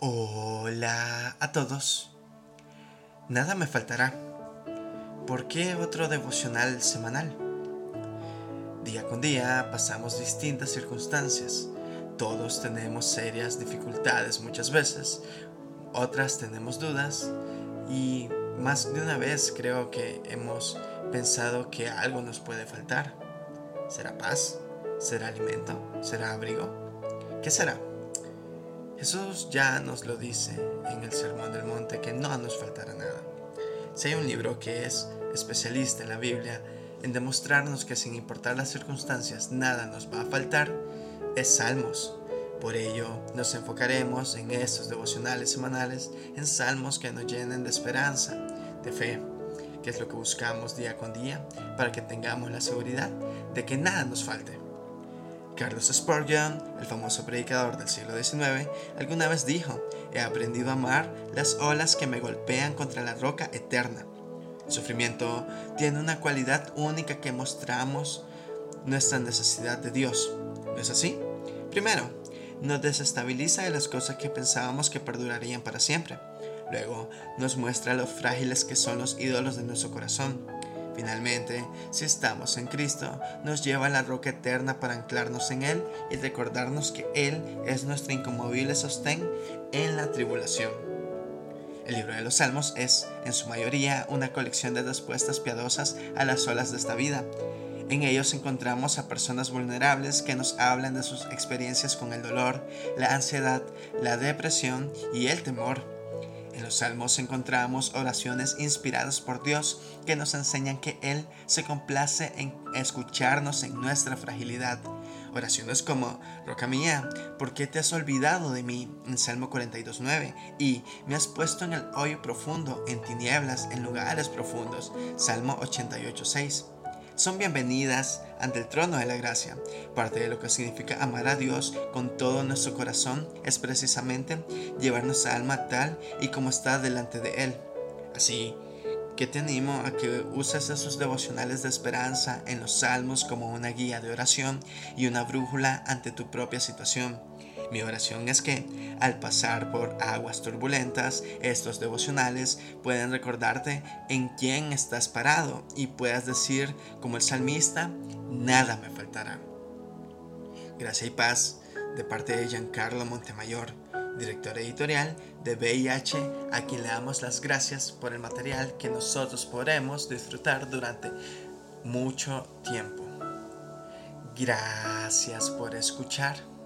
Hola a todos. Nada me faltará. ¿Por qué otro devocional semanal? Día con día pasamos distintas circunstancias. Todos tenemos serias dificultades muchas veces, otras tenemos dudas y más de una vez creo que hemos pensado que algo nos puede faltar. ¿Será paz? ¿Será alimento? ¿Será abrigo? ¿Qué será? Jesús ya nos lo dice en el Sermón del Monte que no nos faltará nada. Si hay un libro que es especialista en la Biblia en demostrarnos que sin importar las circunstancias nada nos va a faltar, es Salmos. Por ello, nos enfocaremos en estos devocionales semanales en salmos que nos llenen de esperanza, de fe, que es lo que buscamos día con día para que tengamos la seguridad de que nada nos falte. Carlos Spurgeon, el famoso predicador del siglo XIX, alguna vez dijo, he aprendido a amar las olas que me golpean contra la roca eterna. El sufrimiento tiene una cualidad única que mostramos nuestra necesidad de Dios. ¿No es así? Primero, nos desestabiliza de las cosas que pensábamos que perdurarían para siempre. Luego, nos muestra lo frágiles que son los ídolos de nuestro corazón Finalmente, si estamos en Cristo, nos lleva a la roca eterna para anclarnos en Él y recordarnos que Él es nuestro inconmovible sostén en la tribulación. El libro de los Salmos es, en su mayoría, una colección de respuestas piadosas a las olas de esta vida. En ellos encontramos a personas vulnerables que nos hablan de sus experiencias con el dolor, la ansiedad, la depresión y el temor en los salmos encontramos oraciones inspiradas por Dios que nos enseñan que Él se complace en escucharnos en nuestra fragilidad. Oraciones como, Roca mía, ¿por qué te has olvidado de mí? en Salmo 42.9 y me has puesto en el hoyo profundo, en tinieblas, en lugares profundos. Salmo 88.6 son bienvenidas ante el trono de la gracia. Parte de lo que significa amar a Dios con todo nuestro corazón es precisamente llevar nuestra alma tal y como está delante de Él. Así que te animo a que uses esos devocionales de esperanza en los salmos como una guía de oración y una brújula ante tu propia situación. Mi oración es que al pasar por aguas turbulentas, estos devocionales pueden recordarte en quién estás parado y puedas decir como el salmista, nada me faltará. Gracia y paz de parte de Giancarlo Montemayor, director editorial de VIH, a quien le damos las gracias por el material que nosotros podremos disfrutar durante mucho tiempo. Gracias por escuchar.